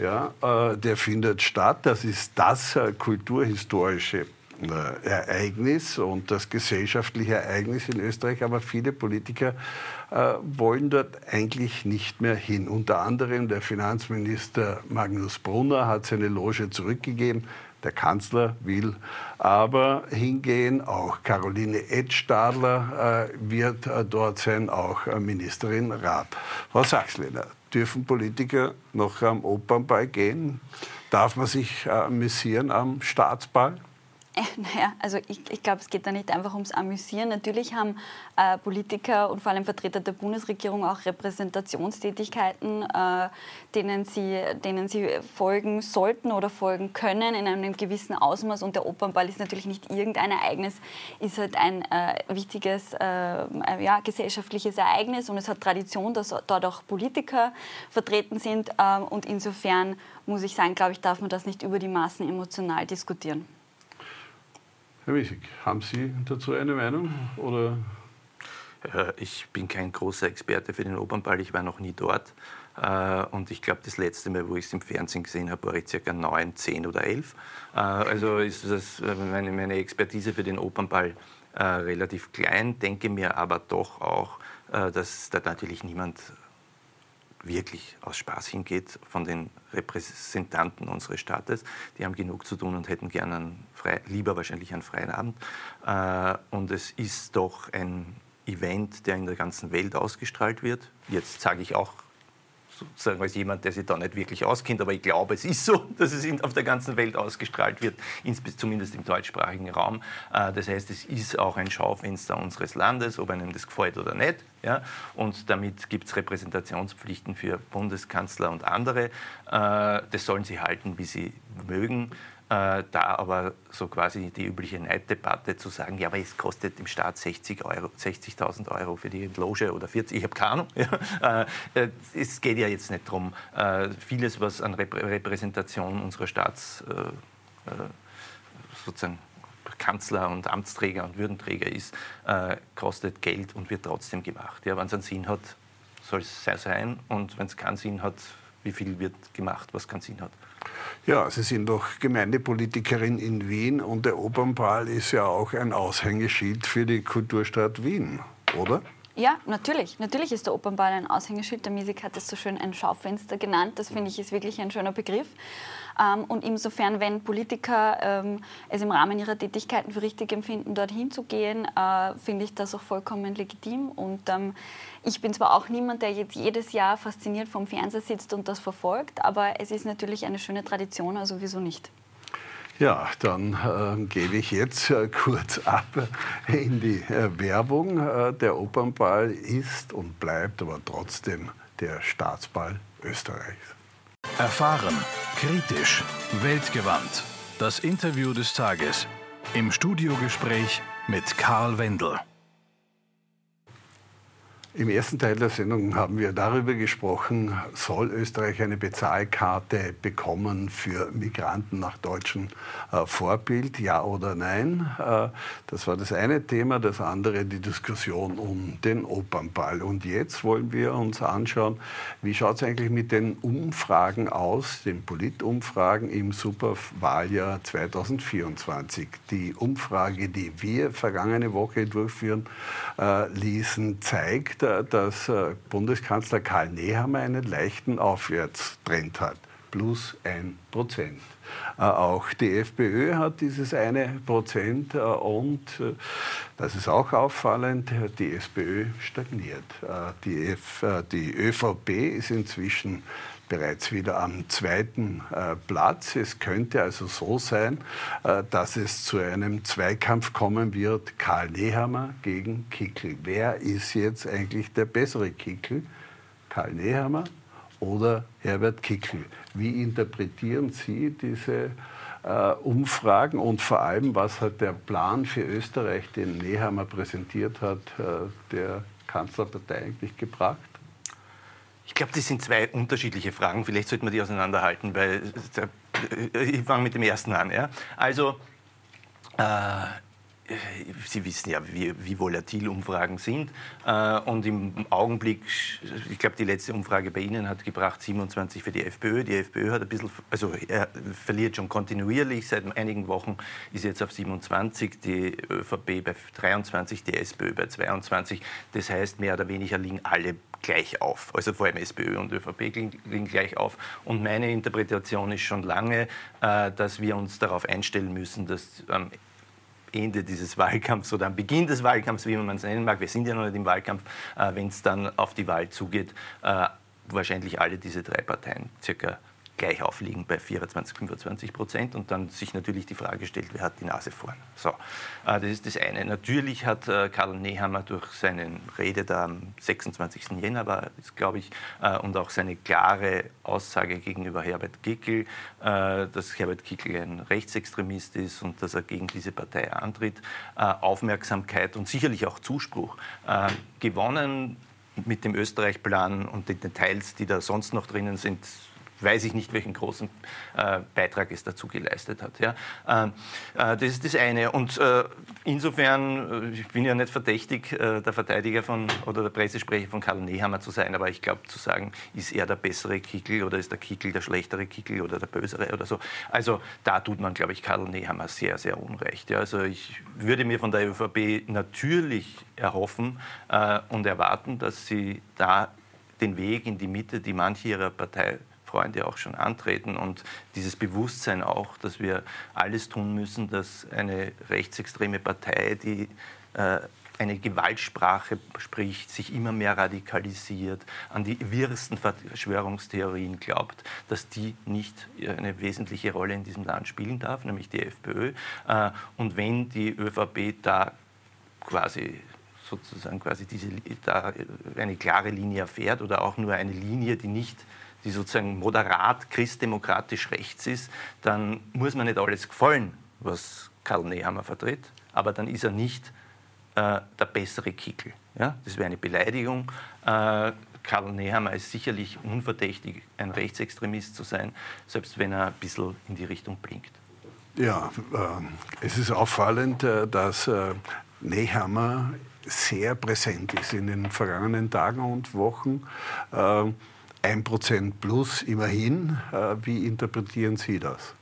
[SPEAKER 2] Ja, äh, der findet statt. Das ist das kulturhistorische Ereignis und das gesellschaftliche Ereignis in Österreich, aber viele Politiker äh, wollen dort eigentlich nicht mehr hin. Unter anderem der Finanzminister Magnus Brunner hat seine Loge zurückgegeben. Der Kanzler will aber hingehen. Auch Caroline Edstadler äh, wird äh, dort sein, auch äh, Ministerin Raab. Frau Sachslehner, dürfen Politiker noch am Opernball gehen? Darf man sich äh, amüsieren am Staatsball?
[SPEAKER 4] Äh, naja, also ich, ich glaube, es geht da nicht einfach ums Amüsieren. Natürlich haben äh, Politiker und vor allem Vertreter der Bundesregierung auch Repräsentationstätigkeiten, äh, denen, sie, denen sie folgen sollten oder folgen können in einem gewissen Ausmaß. Und der Opernball ist natürlich nicht irgendein Ereignis, ist halt ein äh, wichtiges äh, ja, gesellschaftliches Ereignis und es hat Tradition, dass dort auch Politiker vertreten sind. und insofern muss ich sagen, glaube ich, darf man das nicht über die Maßen emotional diskutieren.
[SPEAKER 2] Herr Wissig, haben Sie dazu eine Meinung? Oder?
[SPEAKER 3] Ich bin kein großer Experte für den Opernball, ich war noch nie dort. Äh, und ich glaube, das letzte Mal, wo ich es im Fernsehen gesehen habe, war ich circa neun, zehn oder elf. Äh, also ist das äh, meine, meine Expertise für den Opernball relativ klein, denke mir aber doch auch, dass da natürlich niemand wirklich aus Spaß hingeht von den Repräsentanten unseres Staates. Die haben genug zu tun und hätten gerne lieber wahrscheinlich einen freien Abend. Äh, und es ist doch ein Event, der in der ganzen Welt ausgestrahlt wird. Jetzt sage ich auch sozusagen als jemand, der sich da nicht wirklich auskennt, aber ich glaube, es ist so, dass es auf der ganzen Welt ausgestrahlt wird, zumindest im deutschsprachigen Raum. Äh, das heißt, es ist auch ein Schaufenster unseres Landes, ob einem das gefällt oder nicht. Ja? Und damit gibt es Repräsentationspflichten für Bundeskanzler und andere. Äh, das sollen sie halten, wie sie mögen. Äh, da aber so quasi die übliche Neiddebatte zu sagen, ja, aber es kostet im Staat 60 Euro, 60.000 Euro für die Loge oder 40, ich habe keine Ahnung. Äh, es geht ja jetzt nicht darum, äh, vieles, was an Repräsentation unserer Staats sozusagen Kanzler und Amtsträger und Würdenträger ist, kostet Geld und wird trotzdem gemacht. Ja, wenn es einen Sinn hat, soll es sein und wenn es keinen Sinn hat, wie viel wird gemacht, was keinen Sinn hat.
[SPEAKER 2] Ja, Sie sind doch Gemeindepolitikerin in Wien und der Opernball ist ja auch ein Aushängeschild für die Kulturstadt Wien, oder?
[SPEAKER 4] Ja, natürlich. Natürlich ist der Opernball ein Aushängeschild. Der Musik hat es so schön ein Schaufenster genannt. Das finde ich ist wirklich ein schöner Begriff. Ähm, und insofern, wenn Politiker ähm, es im Rahmen ihrer Tätigkeiten für richtig empfinden, dorthin zu gehen, äh, finde ich das auch vollkommen legitim. Und ähm, ich bin zwar auch niemand, der jetzt jedes Jahr fasziniert vom Fernseher sitzt und das verfolgt, aber es ist natürlich eine schöne Tradition, also wieso nicht?
[SPEAKER 2] Ja, dann äh, gebe ich jetzt äh, kurz ab in die äh, Werbung. Äh, der Opernball ist und bleibt aber trotzdem der Staatsball Österreichs.
[SPEAKER 1] Erfahren, kritisch, weltgewandt. Das Interview des Tages im Studiogespräch mit Karl Wendel.
[SPEAKER 2] Im ersten Teil der Sendung haben wir darüber gesprochen, soll Österreich eine Bezahlkarte bekommen für Migranten nach deutschem äh, Vorbild, ja oder nein? Äh, das war das eine Thema. Das andere die Diskussion um den Opernball. Und jetzt wollen wir uns anschauen, wie schaut es eigentlich mit den Umfragen aus, den Politumfragen im Superwahljahr 2024. Die Umfrage, die wir vergangene Woche durchführen äh, ließen, zeigt, dass äh, Bundeskanzler Karl Nehammer einen leichten Aufwärtstrend hat, plus ein Prozent. Äh, auch die FPÖ hat dieses eine Prozent äh, und das ist auch auffallend, die SPÖ stagniert. Die, F, die ÖVP ist inzwischen bereits wieder am zweiten äh, Platz. Es könnte also so sein, äh, dass es zu einem Zweikampf kommen wird, Karl Nehammer gegen Kickl. Wer ist jetzt eigentlich der bessere Kickl? Karl Nehammer oder Herbert Kickl? Wie interpretieren Sie diese äh, Umfragen und vor allem, was hat der Plan für Österreich, den Nehammer präsentiert hat, äh, der Kanzlerpartei eigentlich gebracht?
[SPEAKER 3] Ich glaube, das sind zwei unterschiedliche Fragen. Vielleicht sollten wir die auseinanderhalten, weil äh, ich fange mit dem ersten an. Ja? Also, äh, Sie wissen ja, wie, wie volatil Umfragen sind. Äh, und im Augenblick, ich glaube, die letzte Umfrage bei Ihnen hat gebracht 27 für die FPÖ. Die FPÖ hat ein bisschen, also er verliert schon kontinuierlich. Seit einigen Wochen ist jetzt auf 27, die ÖVP bei 23, die SPÖ bei 22. Das heißt, mehr oder weniger liegen alle gleich auf. Also vor allem SPÖ und ÖVP liegen gleich auf. Und meine Interpretation ist schon lange, äh, dass wir uns darauf einstellen müssen, dass am Ende dieses Wahlkampfs oder am Beginn des Wahlkampfs, wie man es nennen mag, wir sind ja noch nicht im Wahlkampf, äh, wenn es dann auf die Wahl zugeht, äh, wahrscheinlich alle diese drei Parteien circa gleich aufliegen bei 24, 25 Prozent und dann sich natürlich die Frage stellt, wer hat die Nase vorn. So, äh, das ist das eine. Natürlich hat äh, Karl Nehammer durch seine Rede da am 26. Jänner, war es, glaube ich, äh, und auch seine klare Aussage gegenüber Herbert Kickl, dass Herbert Kickl ein Rechtsextremist ist und dass er gegen diese Partei antritt, Aufmerksamkeit und sicherlich auch Zuspruch gewonnen mit dem Österreich-Plan und den Details, die da sonst noch drinnen sind, weiß ich nicht, welchen großen äh, Beitrag es dazu geleistet hat. Ja. Ähm, äh, das ist das eine. Und äh, insofern, äh, ich bin ja nicht verdächtig, äh, der Verteidiger von oder der Pressesprecher von Karl Nehammer zu sein, aber ich glaube zu sagen, ist er der bessere Kickel oder ist der Kickel der schlechtere Kickel oder der bösere oder so. Also da tut man, glaube ich, Karl Nehammer sehr, sehr unrecht. Ja. Also ich würde mir von der ÖVP natürlich erhoffen äh, und erwarten, dass sie da den Weg in die Mitte, die manche ihrer Partei Freunde auch schon antreten und dieses Bewusstsein auch, dass wir alles tun müssen, dass eine rechtsextreme Partei, die äh, eine Gewaltsprache spricht, sich immer mehr radikalisiert, an die wirrsten Verschwörungstheorien glaubt, dass die nicht eine wesentliche Rolle in diesem Land spielen darf, nämlich die FPÖ. Äh, und wenn die ÖVP da quasi sozusagen quasi diese, da eine klare Linie erfährt oder auch nur eine Linie, die nicht die sozusagen moderat christdemokratisch rechts ist, dann muss man nicht alles gefallen, was Karl Nehammer vertritt, aber dann ist er nicht äh, der bessere Kickel. Ja? Das wäre eine Beleidigung. Äh, Karl Nehammer ist sicherlich unverdächtig, ein Rechtsextremist zu sein, selbst wenn er ein bisschen in die Richtung blinkt.
[SPEAKER 2] Ja, äh, es ist auffallend, äh, dass äh, Nehammer sehr präsent ist in den vergangenen Tagen und Wochen. Äh, 1% plus immerhin. Äh, wie interpretieren Sie das?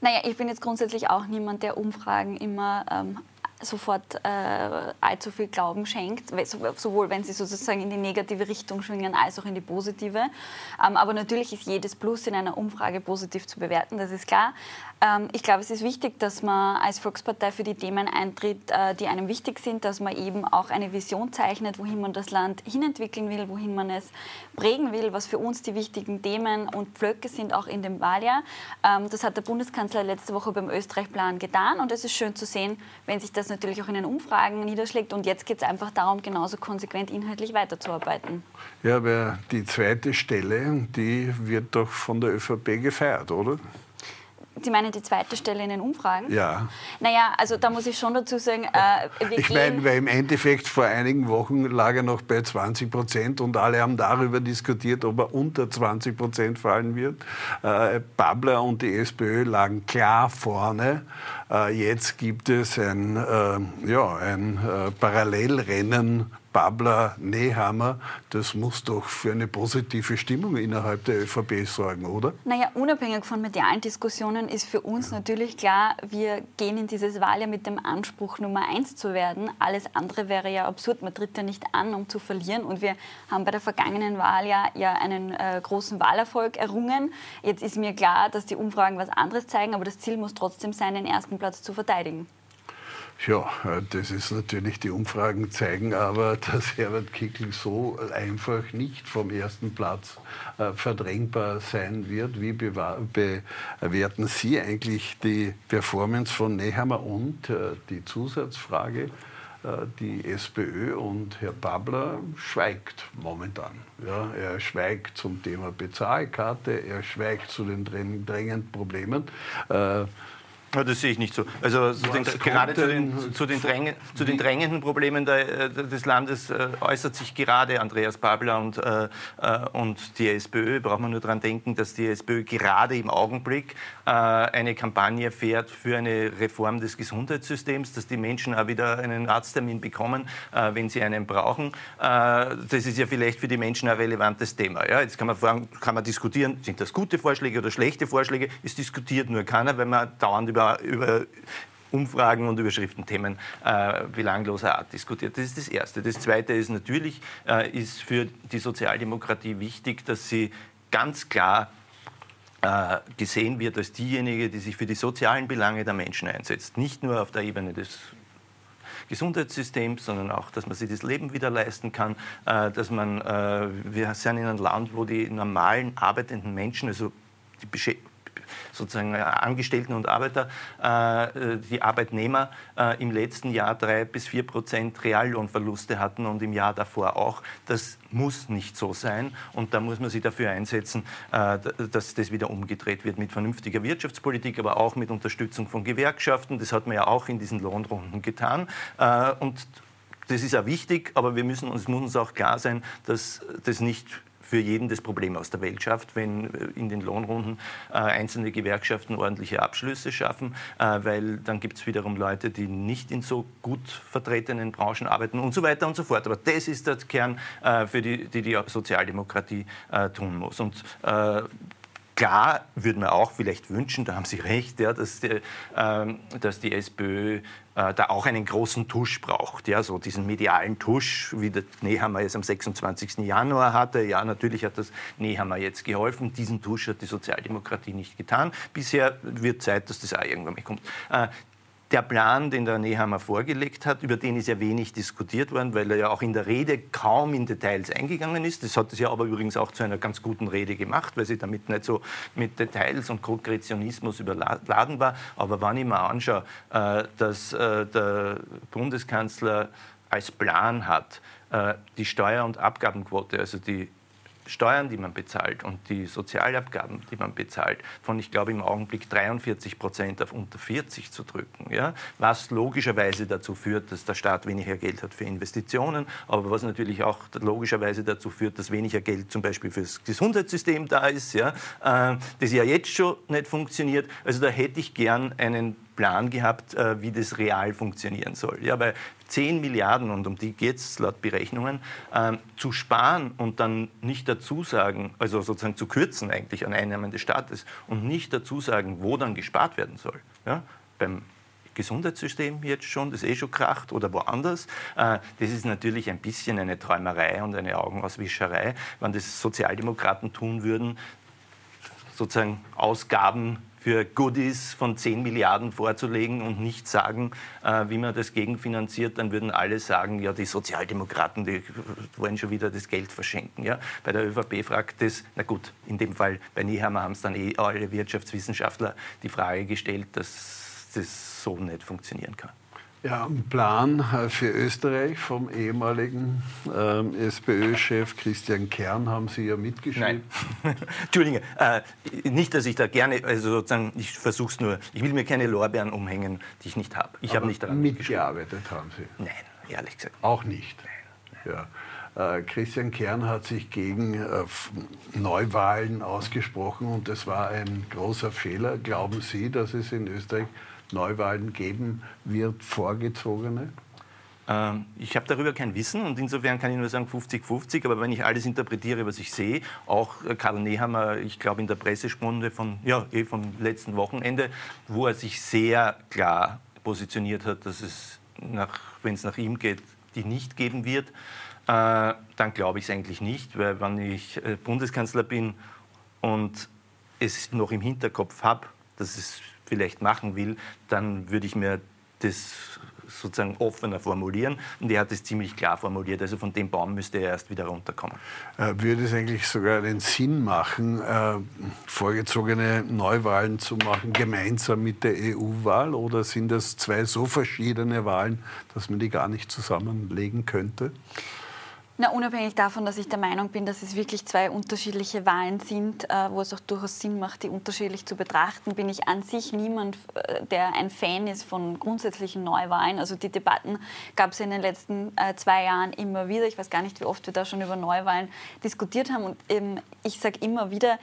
[SPEAKER 4] Naja, ich bin jetzt grundsätzlich auch niemand, der Umfragen immer ähm, sofort äh, allzu viel Glauben schenkt, sowohl wenn sie sozusagen in die negative Richtung schwingen als auch in die positive. Ähm, aber natürlich ist jedes Plus in einer Umfrage positiv zu bewerten, das ist klar. Ähm, ich glaube, es ist wichtig, dass man als Volkspartei für die Themen eintritt, äh, die einem wichtig sind, dass man eben auch eine Vision zeichnet, wohin man das Land hinentwickeln will, wohin man es prägen will, was für uns die wichtigen Themen und Pflöcke sind, auch in dem Wahljahr. Ähm, das hat der Bundeskanzler letzte Woche beim Österreich-Plan getan und es ist schön zu sehen, wenn sich das natürlich auch in den Umfragen niederschlägt. Und jetzt geht es einfach darum, genauso konsequent inhaltlich weiterzuarbeiten.
[SPEAKER 2] Ja, aber die zweite Stelle, die wird doch von der ÖVP gefeiert, oder?
[SPEAKER 4] Sie meinen die zweite Stelle in den Umfragen?
[SPEAKER 2] Ja.
[SPEAKER 4] Naja, also da muss ich schon dazu sagen, äh,
[SPEAKER 2] wir Ich meine, weil im Endeffekt vor einigen Wochen lag er noch bei 20 Prozent und alle haben darüber diskutiert, ob er unter 20 Prozent fallen wird. Äh, Babler und die SPÖ lagen klar vorne. Äh, jetzt gibt es ein, äh, ja, ein äh, Parallelrennen Babler, Nehammer, das muss doch für eine positive Stimmung innerhalb der ÖVP sorgen, oder?
[SPEAKER 4] Naja, unabhängig von medialen Diskussionen ist für uns natürlich klar, wir gehen in dieses Wahljahr mit dem Anspruch, Nummer eins zu werden. Alles andere wäre ja absurd. Man tritt ja nicht an, um zu verlieren. Und wir haben bei der vergangenen Wahl ja, ja einen äh, großen Wahlerfolg errungen. Jetzt ist mir klar, dass die Umfragen was anderes zeigen, aber das Ziel muss trotzdem sein, den ersten Platz zu verteidigen.
[SPEAKER 2] Ja, äh, das ist natürlich, die Umfragen zeigen aber, dass Herbert Kickl so einfach nicht vom ersten Platz äh, verdrängbar sein wird. Wie bewerten Sie eigentlich die Performance von Nehammer und äh, die Zusatzfrage? Die SPÖ und Herr Babler schweigt momentan. Ja, er schweigt zum Thema Bezahlkarte, er schweigt zu den drängenden Problemen.
[SPEAKER 3] Ja, das sehe ich nicht so. Also zu den, gerade zu den, zu, den Drängen, zu den, drängenden Problemen der, äh, des Landes äh, äußert sich gerade Andreas Babler und, äh, äh, und die SPÖ. Braucht man nur daran denken, dass die SPÖ gerade im Augenblick äh, eine Kampagne fährt für eine Reform des Gesundheitssystems, dass die Menschen auch wieder einen Arzttermin bekommen, äh, wenn sie einen brauchen. das ist ja vielleicht für die Menschen ein relevantes Thema. Ja, jetzt kann man, fragen, kann man diskutieren, sind das gute Vorschläge oder schlechte Vorschläge? Es diskutiert nur keiner, weil man dauernd über über, über Umfragen und Überschriftenthemen äh, belangloser Art diskutiert. Das ist das Erste. Das Zweite ist natürlich, äh, ist für die Sozialdemokratie wichtig, dass sie ganz klar äh, gesehen wird als diejenige, die sich für die sozialen Belange der Menschen einsetzt. Nicht nur auf der Ebene des Gesundheitssystems, sondern auch, dass man sich das Leben wieder leisten kann, äh, dass man, äh, wir sind in einem Land, wo die normalen arbeitenden Menschen, also die sozusagen äh, Angestellten und Arbeiter, äh, die Arbeitnehmer äh, im letzten Jahr drei bis vier Prozent Reallohnverluste hatten und im Jahr davor auch. Das muss nicht so sein und da muss man sich dafür einsetzen, dass das wieder umgedreht wird mit vernünftiger Wirtschaftspolitik, aber auch mit Unterstützung von Gewerkschaften. Das hat man ja auch in diesen Lohnrunden getan und das ist auch wichtig, aber wir müssen uns, muss uns auch klar sein, dass das nicht für jeden das Problem aus der Welt schafft, wenn äh, in den Lohnrunden äh, einzelne Gewerkschaften ordentliche Abschlüsse schaffen, äh, weil dann gibt es wiederum Leute, die nicht in so gut vertretenen Branchen arbeiten und so weiter und so fort. Aber das ist der Kern, äh, für die, die die Sozialdemokratie äh, tun muss. Und äh, Klar würde man auch vielleicht wünschen, da haben Sie recht, ja, dass, die, ähm, dass die SPÖ äh, da auch einen großen Tusch braucht, ja, so diesen medialen Tusch, wie der Nehammer es am 26. Januar hatte. Ja, natürlich hat das Nehammer jetzt geholfen. Diesen Tusch hat die Sozialdemokratie nicht getan. Bisher wird Zeit, dass das auch irgendwann mal kommt. Äh, der Plan, den der Nehammer vorgelegt hat, über den ist ja wenig diskutiert worden, weil er ja auch in der Rede kaum in Details eingegangen ist. Das hat es ja aber übrigens auch zu einer ganz guten Rede gemacht, weil sie damit nicht so mit Details und Konkretionismus überladen war. Aber wenn ich mir anschaue, äh, dass äh, der Bundeskanzler als Plan hat, äh, die Steuer- und Abgabenquote, also die Steuern, die man bezahlt und die Sozialabgaben, die man bezahlt, von, ich glaube, im Augenblick 43 Prozent auf unter 40 zu drücken. Ja? Was logischerweise dazu führt, dass der Staat weniger Geld hat für Investitionen, aber was natürlich auch logischerweise dazu führt, dass weniger Geld zum Beispiel fürs Gesundheitssystem da ist, ja? Äh, das ja jetzt schon nicht funktioniert. Also da hätte ich gern einen Plan gehabt, äh, wie das real funktionieren soll. Ja, weil 10 Milliarden, und um die geht es laut Berechnungen, ähm, zu sparen und dann nicht dazu sagen, also sozusagen zu kürzen eigentlich an Einnahmen des Staates und nicht dazu sagen, wo dann gespart werden soll. Ja, beim Gesundheitssystem jetzt schon, das eh schon kracht oder woanders. Äh, das ist natürlich ein bisschen eine Träumerei und eine Augenauswischerei. Wenn das Sozialdemokraten tun würden, sozusagen Ausgaben für Goodies von 10 Milliarden vorzulegen und nicht sagen, äh, wie man das gegenfinanziert, dann würden alle sagen, ja, die Sozialdemokraten, die wollen schon wieder das Geld verschenken. Ja? Bei der ÖVP fragt es, na gut, in dem Fall bei Niehammer haben es dann eh alle Wirtschaftswissenschaftler die Frage gestellt, dass das so nicht funktionieren kann.
[SPEAKER 2] Ja, ein Plan äh, für Österreich vom ehemaligen ähm, SPÖ-Chef Christian Kern haben Sie ja mitgeschrieben.
[SPEAKER 3] Nein. Entschuldige, äh, nicht, dass ich da gerne, also sozusagen, ich versuche es nur, ich will mir keine Lorbeeren umhängen, die ich nicht habe. Ich habe nicht daran
[SPEAKER 2] mitgearbeitet, haben Sie?
[SPEAKER 3] Nein, ehrlich gesagt.
[SPEAKER 2] Auch nicht? Nein. Ja. Äh, Christian Kern hat sich gegen äh, Neuwahlen ausgesprochen und das war ein großer Fehler. Glauben Sie, dass es in Österreich Neuwahlen geben wird, vorgezogene?
[SPEAKER 3] Ähm, ich habe darüber kein Wissen und insofern kann ich nur sagen 50-50. Aber wenn ich alles interpretiere, was ich sehe, auch äh, Karl Nehammer, ich glaube in der Pressestunde von, ja, eh vom letzten Wochenende, wo er sich sehr klar positioniert hat, dass es, wenn es nach ihm geht, die nicht geben wird. Äh, dann glaube ich es eigentlich nicht, weil wenn ich äh, Bundeskanzler bin und es noch im Hinterkopf habe, dass es vielleicht machen will, dann würde ich mir das sozusagen offener formulieren. Und er hat es ziemlich klar formuliert. Also von dem Baum müsste er erst wieder runterkommen.
[SPEAKER 2] Äh, würde es eigentlich sogar einen Sinn machen, äh, vorgezogene Neuwahlen zu machen, gemeinsam mit der EU-Wahl? Oder sind das zwei so verschiedene Wahlen, dass man die gar nicht zusammenlegen könnte?
[SPEAKER 4] Na, unabhängig davon, dass ich der Meinung bin, dass es wirklich zwei unterschiedliche Wahlen sind, äh, wo es auch durchaus Sinn macht, die unterschiedlich zu betrachten, bin ich an sich niemand, äh, der ein Fan ist von grundsätzlichen Neuwahlen. Also die Debatten gab es in den letzten äh, zwei Jahren immer wieder. Ich weiß gar nicht, wie oft wir da schon über Neuwahlen diskutiert haben. Und ähm, ich sage immer wieder,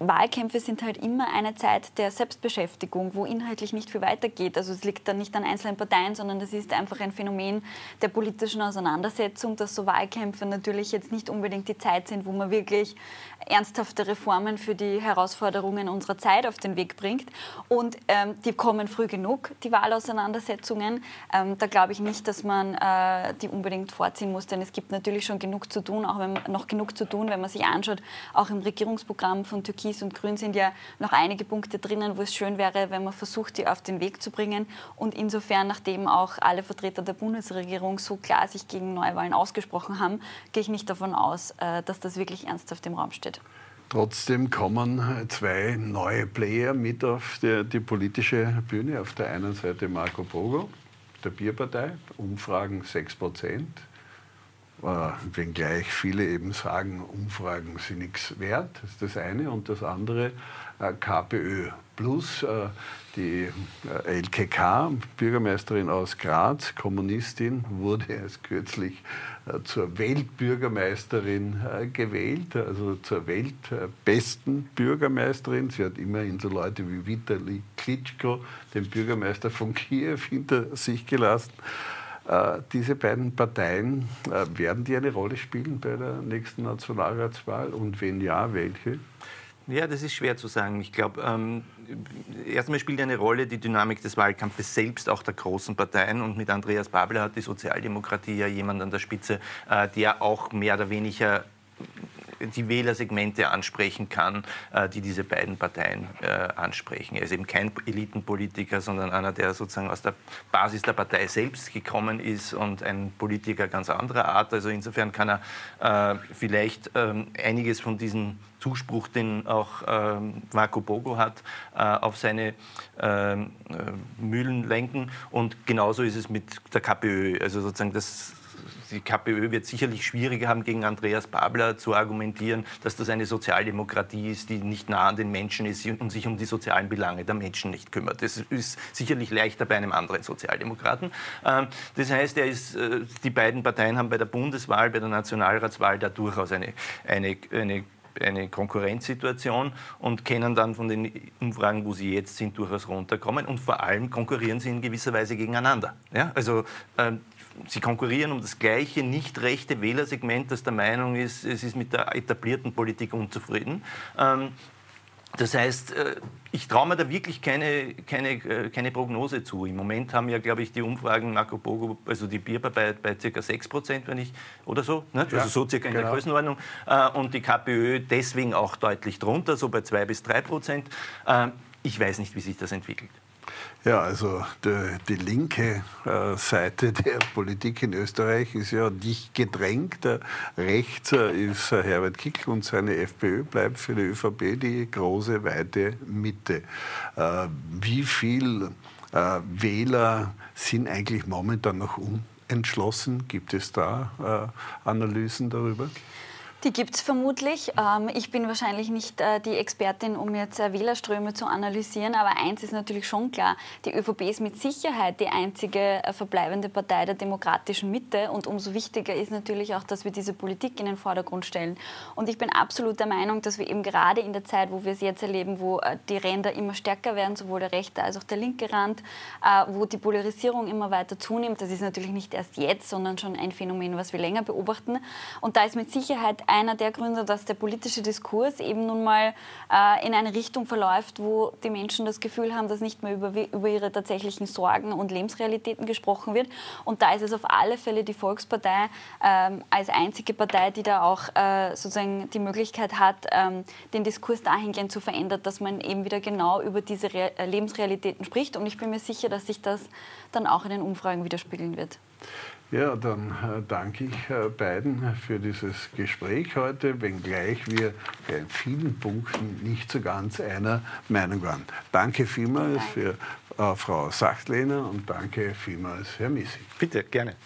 [SPEAKER 4] Wahlkämpfe sind halt immer eine Zeit der Selbstbeschäftigung, wo inhaltlich nicht viel weitergeht. Also es liegt dann nicht an einzelnen Parteien, sondern das ist einfach ein Phänomen der politischen Auseinandersetzung, dass so Wahlkämpfe natürlich jetzt nicht unbedingt die Zeit sind, wo man wirklich ernsthafte Reformen für die Herausforderungen unserer Zeit auf den Weg bringt. Und ähm, die kommen früh genug, die Wahlauseinandersetzungen. Ähm, da glaube ich nicht, dass man äh, die unbedingt vorziehen muss, denn es gibt natürlich schon genug zu tun, auch wenn, noch genug zu tun, wenn man sich anschaut, auch im Regierungsprogramm von Türkei Türkis und Grün sind ja noch einige Punkte drinnen, wo es schön wäre, wenn man versucht, die auf den Weg zu bringen. Und insofern, nachdem auch alle Vertreter der Bundesregierung so klar sich gegen Neuwahlen ausgesprochen haben, gehe ich nicht davon aus, äh, dass das wirklich ernsthaft im Raum steht.
[SPEAKER 2] Trotzdem kommen zwei neue Player mit auf die, die politische Bühne. Auf der einen Seite Marco Bogo, der Bierpartei, Umfragen 6 Prozent. Äh, wenngleich viele eben sagen, Umfragen sind nichts wert, das ist das eine. Und das andere, äh, KPÖ Plus, äh, die LKK, Bürgermeisterin aus Graz, Kommunistin, wurde erst kürzlich zur Weltbürgermeisterin gewählt, also zur weltbesten Bürgermeisterin. Sie hat immerhin so Leute wie Vitali Klitschko, den Bürgermeister von Kiew, hinter sich gelassen. Äh, diese beiden Parteien, äh, werden die eine Rolle spielen bei der nächsten Nationalratswahl? Und wenn ja, welche?
[SPEAKER 3] Ja, das ist schwer zu sagen. Ich glaube, ähm, erstmal spielt eine Rolle die Dynamik des Wahlkampfes selbst, auch der großen Parteien. Und mit Andreas Babler hat die Sozialdemokratie ja jemand an der Spitze, äh, der auch mehr oder weniger die Wählersegmente ansprechen kann, äh, die diese beiden Parteien äh, ansprechen. Er ist eben kein Elitenpolitiker, sondern einer, der sozusagen aus der Basis der Partei selbst gekommen ist und ein Politiker ganz anderer Art. Also insofern kann er äh, vielleicht ähm, einiges von diesem Zuspruch, den auch ähm, Marco Bogo hat, auf seine ähm, Mühlen lenken. Und genauso ist es mit der KPÖ. Also sozusagen das die KPÖ wird sicherlich schwieriger haben, gegen Andreas Babler zu argumentieren, dass das eine Sozialdemokratie ist, die nicht nah an den Menschen ist und sich um die sozialen Belange der Menschen nicht kümmert. Das ist sicherlich leichter bei einem anderen Sozialdemokraten. Ähm, das heißt, er ist, äh, die beiden Parteien haben bei der Bundeswahl, bei der Nationalratswahl da durchaus eine, eine, eine eine Konkurrenzsituation und können dann von den Umfragen, wo sie jetzt sind, durchaus runterkommen. Und vor allem konkurrieren sie in gewisser Weise gegeneinander. Ja? Also ähm, sie konkurrieren um das gleiche nicht rechte Wählersegment, das der Meinung ist, es ist mit der etablierten Politik unzufrieden. Ähm, das heißt, äh, ich traue mir da wirklich keine, keine, äh, keine Prognose zu. Im Moment haben ja, glaube ich, die Umfragen Marco Bogo, also die Bierbar bei, bei ca. 6 Prozent, wenn ich, oder so, ne? also ja, so circa in genau. der Größenordnung. Äh, und die KPÖ deswegen auch deutlich drunter, so bei 2 bis 3 Prozent. Ich weiß nicht, wie sich das entwickelt.
[SPEAKER 2] Ja, also die, die linke äh, Seite der Politik in Österreich ist ja dicht gedrängt. rechts äh, ist äh, Herbert Kickl und seine FPÖ bleibt für die ÖVP die große, weite Mitte. Äh, wie viel äh, Wähler sind eigentlich momentan noch unentschlossen. Gibt es da äh, Analysen darüber?
[SPEAKER 4] Die gibt es vermutlich. Ähm, ich bin wahrscheinlich nicht äh, die Expertin, um jetzt äh, Wählerströme zu analysieren, aber eins ist natürlich schon klar, die ÖVP ist mit Sicherheit die einzige äh, verbleibende Partei der demokratischen Mitte und umso wichtiger ist natürlich auch, dass wir diese Politik in den Vordergrund stellen. Und ich bin absolut der Meinung, dass wir eben gerade in der Zeit, wo wir es jetzt erleben, wo die Ränder immer stärker werden, sowohl der rechte als auch der linke Rand, wo die Polarisierung immer weiter zunimmt, das ist natürlich nicht erst jetzt, sondern schon ein Phänomen, was wir länger beobachten. Und da ist mit Sicherheit einer der Gründe, dass der politische Diskurs eben nun mal äh, in eine Richtung verläuft, wo die Menschen das Gefühl haben, dass nicht mehr über, über ihre tatsächlichen Sorgen und Lebensrealitäten gesprochen wird. Und da ist es auf alle Fälle die Volkspartei ähm, als einzige Partei, die da auch äh, sozusagen die Möglichkeit hat, ähm, den Diskurs dahingehend zu verändern, dass man eben wieder genau über diese Re Lebensrealitäten spricht. Und ich bin mir sicher, dass sich das dann auch in den Umfragen widerspiegeln wird.
[SPEAKER 2] Ja, dann äh, danke ich äh, beiden für dieses Gespräch heute, wenngleich wir in vielen Punkten nicht so ganz einer Meinung waren. Danke vielmals für äh, Frau Sachtlehner und danke vielmals, Herr Missi.
[SPEAKER 3] Bitte, gerne.